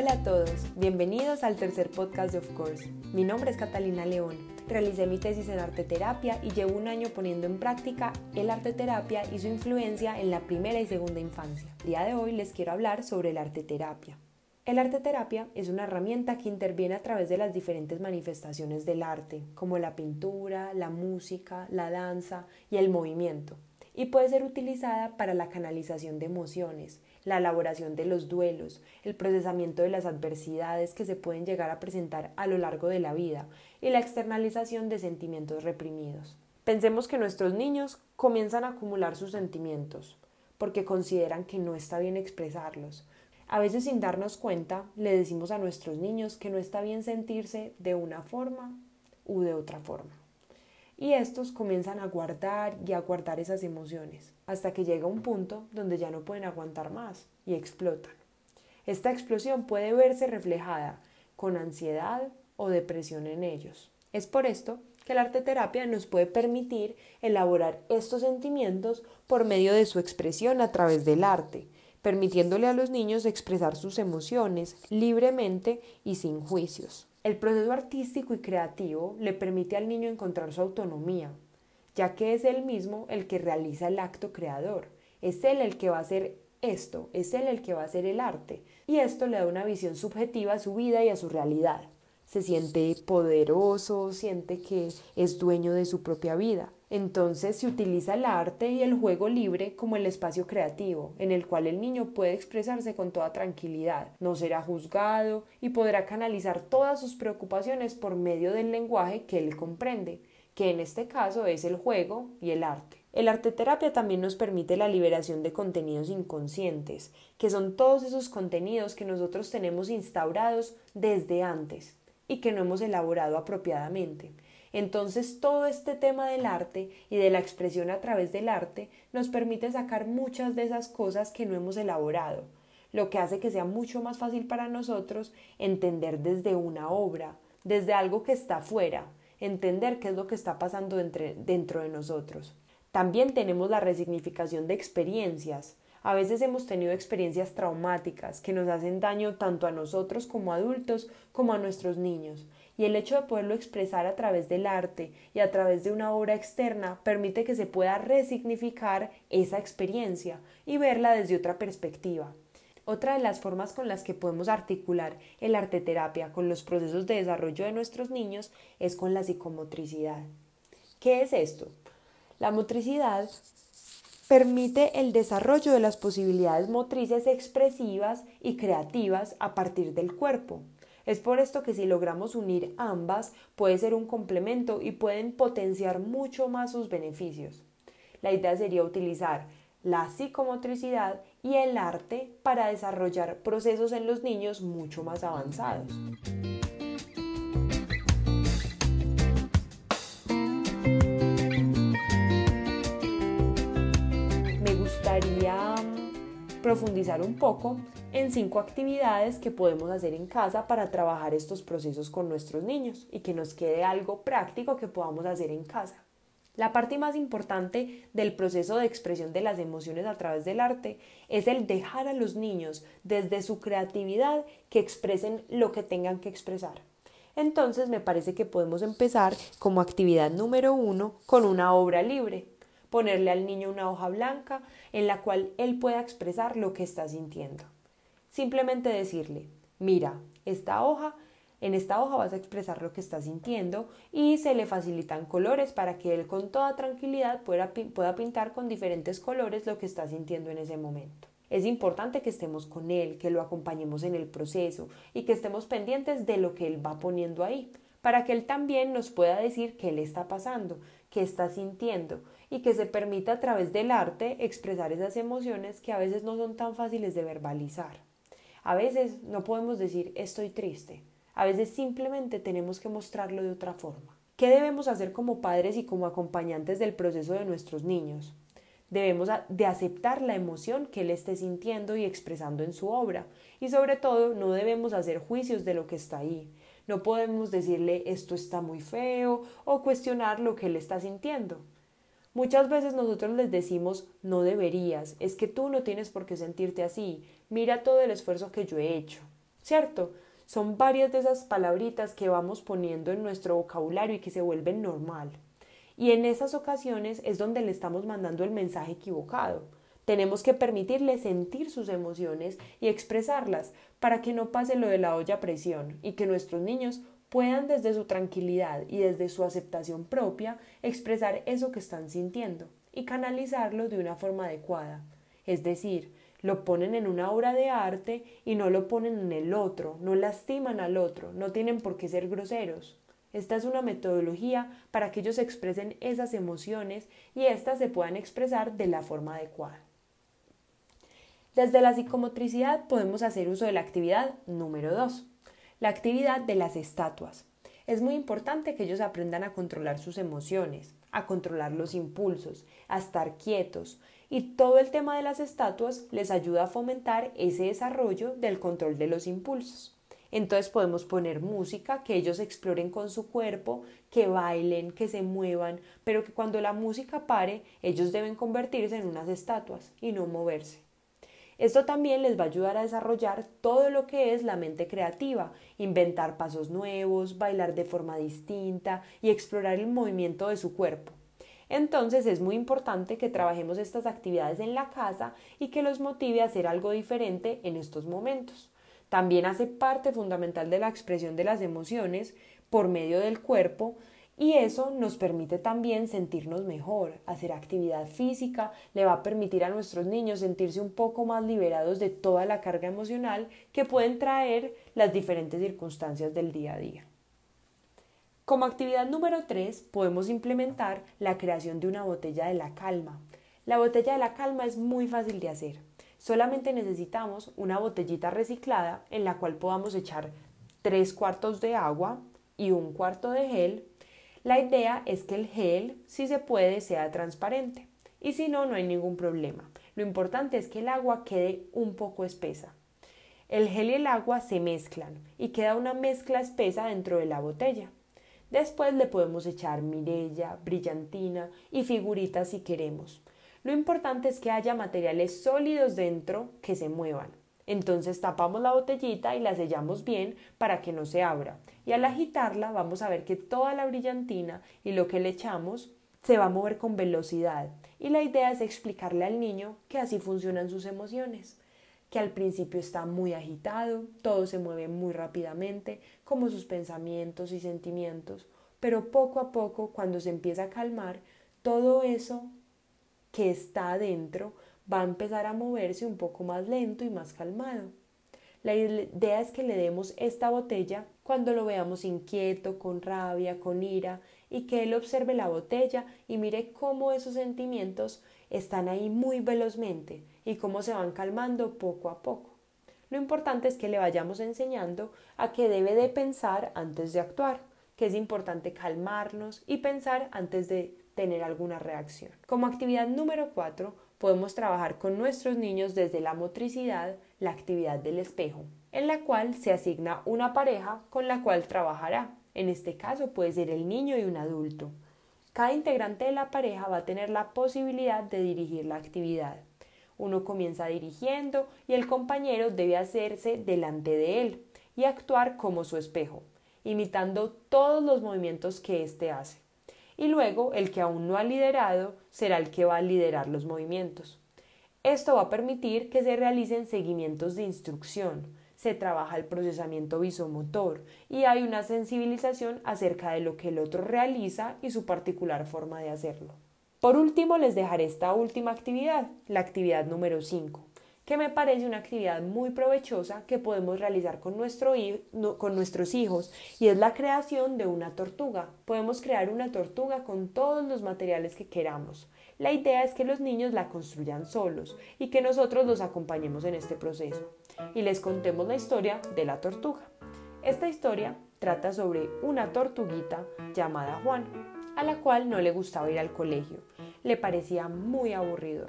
Hola a todos, bienvenidos al tercer podcast de Of Course. Mi nombre es Catalina León. Realicé mi tesis en arte terapia y llevo un año poniendo en práctica el arte terapia y su influencia en la primera y segunda infancia. El día de hoy les quiero hablar sobre el arte terapia. El arte terapia es una herramienta que interviene a través de las diferentes manifestaciones del arte, como la pintura, la música, la danza y el movimiento, y puede ser utilizada para la canalización de emociones, la elaboración de los duelos, el procesamiento de las adversidades que se pueden llegar a presentar a lo largo de la vida y la externalización de sentimientos reprimidos. Pensemos que nuestros niños comienzan a acumular sus sentimientos porque consideran que no está bien expresarlos. A veces sin darnos cuenta le decimos a nuestros niños que no está bien sentirse de una forma u de otra forma y estos comienzan a guardar y a guardar esas emociones hasta que llega un punto donde ya no pueden aguantar más y explotan. Esta explosión puede verse reflejada con ansiedad o depresión en ellos. Es por esto que la arte terapia nos puede permitir elaborar estos sentimientos por medio de su expresión a través del arte, permitiéndole a los niños expresar sus emociones libremente y sin juicios. El proceso artístico y creativo le permite al niño encontrar su autonomía, ya que es él mismo el que realiza el acto creador, es él el que va a hacer esto, es él el que va a hacer el arte, y esto le da una visión subjetiva a su vida y a su realidad. Se siente poderoso, siente que es dueño de su propia vida. Entonces se utiliza el arte y el juego libre como el espacio creativo, en el cual el niño puede expresarse con toda tranquilidad, no será juzgado y podrá canalizar todas sus preocupaciones por medio del lenguaje que él comprende, que en este caso es el juego y el arte. El arte terapia también nos permite la liberación de contenidos inconscientes, que son todos esos contenidos que nosotros tenemos instaurados desde antes y que no hemos elaborado apropiadamente. Entonces todo este tema del arte y de la expresión a través del arte nos permite sacar muchas de esas cosas que no hemos elaborado, lo que hace que sea mucho más fácil para nosotros entender desde una obra, desde algo que está fuera, entender qué es lo que está pasando dentro de nosotros. También tenemos la resignificación de experiencias. A veces hemos tenido experiencias traumáticas que nos hacen daño tanto a nosotros como adultos como a nuestros niños y el hecho de poderlo expresar a través del arte y a través de una obra externa permite que se pueda resignificar esa experiencia y verla desde otra perspectiva. Otra de las formas con las que podemos articular el arte terapia con los procesos de desarrollo de nuestros niños es con la psicomotricidad. ¿Qué es esto? La motricidad permite el desarrollo de las posibilidades motrices expresivas y creativas a partir del cuerpo. Es por esto que si logramos unir ambas puede ser un complemento y pueden potenciar mucho más sus beneficios. La idea sería utilizar la psicomotricidad y el arte para desarrollar procesos en los niños mucho más avanzados. Profundizar un poco en cinco actividades que podemos hacer en casa para trabajar estos procesos con nuestros niños y que nos quede algo práctico que podamos hacer en casa. La parte más importante del proceso de expresión de las emociones a través del arte es el dejar a los niños desde su creatividad que expresen lo que tengan que expresar. Entonces me parece que podemos empezar como actividad número uno con una obra libre. Ponerle al niño una hoja blanca en la cual él pueda expresar lo que está sintiendo. Simplemente decirle, mira, esta hoja, en esta hoja vas a expresar lo que estás sintiendo y se le facilitan colores para que él con toda tranquilidad pueda, pueda pintar con diferentes colores lo que está sintiendo en ese momento. Es importante que estemos con él, que lo acompañemos en el proceso y que estemos pendientes de lo que él va poniendo ahí, para que él también nos pueda decir qué le está pasando, qué está sintiendo y que se permita a través del arte expresar esas emociones que a veces no son tan fáciles de verbalizar. A veces no podemos decir estoy triste, a veces simplemente tenemos que mostrarlo de otra forma. ¿Qué debemos hacer como padres y como acompañantes del proceso de nuestros niños? Debemos de aceptar la emoción que él esté sintiendo y expresando en su obra y sobre todo no debemos hacer juicios de lo que está ahí. No podemos decirle esto está muy feo o cuestionar lo que él está sintiendo. Muchas veces nosotros les decimos no deberías, es que tú no tienes por qué sentirte así, mira todo el esfuerzo que yo he hecho. ¿cierto? Son varias de esas palabritas que vamos poniendo en nuestro vocabulario y que se vuelven normal. Y en esas ocasiones es donde le estamos mandando el mensaje equivocado. Tenemos que permitirle sentir sus emociones y expresarlas para que no pase lo de la olla a presión y que nuestros niños puedan desde su tranquilidad y desde su aceptación propia expresar eso que están sintiendo y canalizarlo de una forma adecuada. Es decir, lo ponen en una obra de arte y no lo ponen en el otro, no lastiman al otro, no tienen por qué ser groseros. Esta es una metodología para que ellos expresen esas emociones y éstas se puedan expresar de la forma adecuada. Desde la psicomotricidad podemos hacer uso de la actividad número 2, la actividad de las estatuas. Es muy importante que ellos aprendan a controlar sus emociones, a controlar los impulsos, a estar quietos, y todo el tema de las estatuas les ayuda a fomentar ese desarrollo del control de los impulsos. Entonces podemos poner música, que ellos exploren con su cuerpo, que bailen, que se muevan, pero que cuando la música pare, ellos deben convertirse en unas estatuas y no moverse. Esto también les va a ayudar a desarrollar todo lo que es la mente creativa, inventar pasos nuevos, bailar de forma distinta y explorar el movimiento de su cuerpo. Entonces es muy importante que trabajemos estas actividades en la casa y que los motive a hacer algo diferente en estos momentos. También hace parte fundamental de la expresión de las emociones por medio del cuerpo y eso nos permite también sentirnos mejor, hacer actividad física, le va a permitir a nuestros niños sentirse un poco más liberados de toda la carga emocional que pueden traer las diferentes circunstancias del día a día. Como actividad número 3 podemos implementar la creación de una botella de la calma. La botella de la calma es muy fácil de hacer. Solamente necesitamos una botellita reciclada en la cual podamos echar 3 cuartos de agua y un cuarto de gel la idea es que el gel, si se puede, sea transparente y si no, no hay ningún problema. Lo importante es que el agua quede un poco espesa. El gel y el agua se mezclan y queda una mezcla espesa dentro de la botella. Después le podemos echar mirella, brillantina y figuritas si queremos. Lo importante es que haya materiales sólidos dentro que se muevan. Entonces tapamos la botellita y la sellamos bien para que no se abra. Y al agitarla vamos a ver que toda la brillantina y lo que le echamos se va a mover con velocidad. Y la idea es explicarle al niño que así funcionan sus emociones que al principio está muy agitado, todo se mueve muy rápidamente, como sus pensamientos y sentimientos, pero poco a poco, cuando se empieza a calmar, todo eso que está adentro va a empezar a moverse un poco más lento y más calmado. La idea es que le demos esta botella cuando lo veamos inquieto, con rabia, con ira, y que él observe la botella y mire cómo esos sentimientos están ahí muy velozmente y cómo se van calmando poco a poco. Lo importante es que le vayamos enseñando a que debe de pensar antes de actuar, que es importante calmarnos y pensar antes de tener alguna reacción. Como actividad número 4, podemos trabajar con nuestros niños desde la motricidad la actividad del espejo, en la cual se asigna una pareja con la cual trabajará. En este caso puede ser el niño y un adulto. Cada integrante de la pareja va a tener la posibilidad de dirigir la actividad. Uno comienza dirigiendo y el compañero debe hacerse delante de él y actuar como su espejo, imitando todos los movimientos que éste hace y luego el que aún no ha liderado será el que va a liderar los movimientos. Esto va a permitir que se realicen seguimientos de instrucción, se trabaja el procesamiento visomotor y hay una sensibilización acerca de lo que el otro realiza y su particular forma de hacerlo. Por último, les dejaré esta última actividad, la actividad número 5 que me parece una actividad muy provechosa que podemos realizar con, nuestro, con nuestros hijos y es la creación de una tortuga. Podemos crear una tortuga con todos los materiales que queramos. La idea es que los niños la construyan solos y que nosotros los acompañemos en este proceso y les contemos la historia de la tortuga. Esta historia trata sobre una tortuguita llamada Juan, a la cual no le gustaba ir al colegio. Le parecía muy aburrido.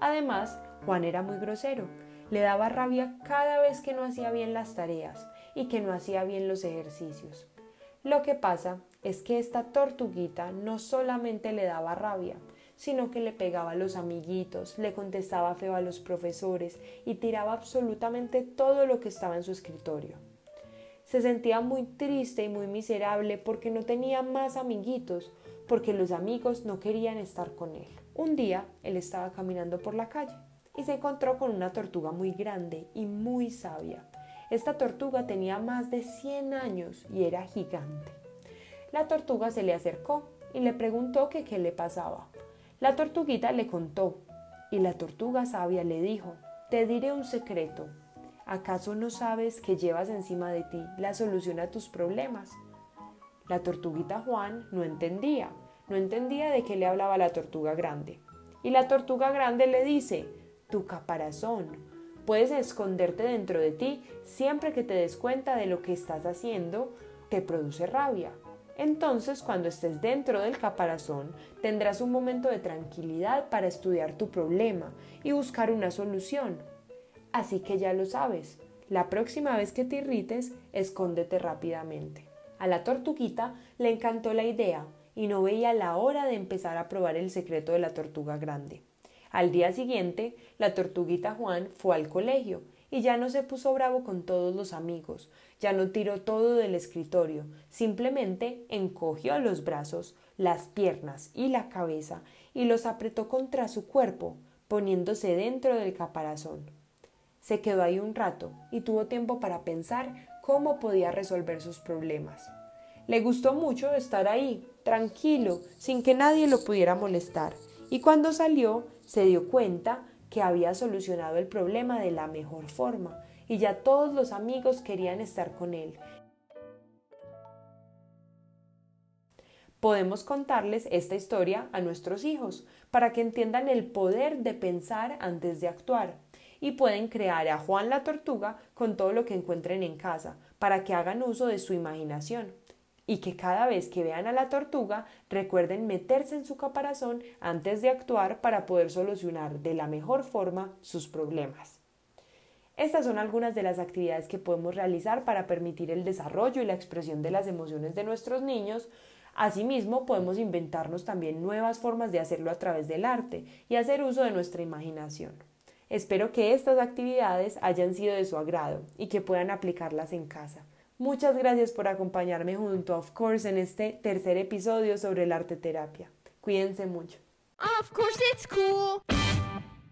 Además, Juan era muy grosero, le daba rabia cada vez que no hacía bien las tareas y que no hacía bien los ejercicios. Lo que pasa es que esta tortuguita no solamente le daba rabia, sino que le pegaba a los amiguitos, le contestaba feo a los profesores y tiraba absolutamente todo lo que estaba en su escritorio. Se sentía muy triste y muy miserable porque no tenía más amiguitos, porque los amigos no querían estar con él. Un día él estaba caminando por la calle y se encontró con una tortuga muy grande y muy sabia. Esta tortuga tenía más de 100 años y era gigante. La tortuga se le acercó y le preguntó que qué le pasaba. La tortuguita le contó y la tortuga sabia le dijo, te diré un secreto. ¿Acaso no sabes que llevas encima de ti la solución a tus problemas? La tortuguita Juan no entendía, no entendía de qué le hablaba la tortuga grande. Y la tortuga grande le dice, tu caparazón, puedes esconderte dentro de ti siempre que te des cuenta de lo que estás haciendo, te produce rabia. Entonces, cuando estés dentro del caparazón, tendrás un momento de tranquilidad para estudiar tu problema y buscar una solución. Así que ya lo sabes, la próxima vez que te irrites, escóndete rápidamente. A la tortuguita le encantó la idea y no veía la hora de empezar a probar el secreto de la tortuga grande. Al día siguiente, la tortuguita Juan fue al colegio y ya no se puso bravo con todos los amigos, ya no tiró todo del escritorio, simplemente encogió los brazos, las piernas y la cabeza y los apretó contra su cuerpo, poniéndose dentro del caparazón. Se quedó ahí un rato y tuvo tiempo para pensar cómo podía resolver sus problemas. Le gustó mucho estar ahí, tranquilo, sin que nadie lo pudiera molestar, y cuando salió se dio cuenta que había solucionado el problema de la mejor forma, y ya todos los amigos querían estar con él. Podemos contarles esta historia a nuestros hijos para que entiendan el poder de pensar antes de actuar y pueden crear a Juan la Tortuga con todo lo que encuentren en casa, para que hagan uso de su imaginación y que cada vez que vean a la tortuga recuerden meterse en su caparazón antes de actuar para poder solucionar de la mejor forma sus problemas. Estas son algunas de las actividades que podemos realizar para permitir el desarrollo y la expresión de las emociones de nuestros niños. Asimismo, podemos inventarnos también nuevas formas de hacerlo a través del arte y hacer uso de nuestra imaginación. Espero que estas actividades hayan sido de su agrado y que puedan aplicarlas en casa. Muchas gracias por acompañarme junto Of Course en este tercer episodio sobre el arte terapia. Cuídense mucho. Of course it's cool.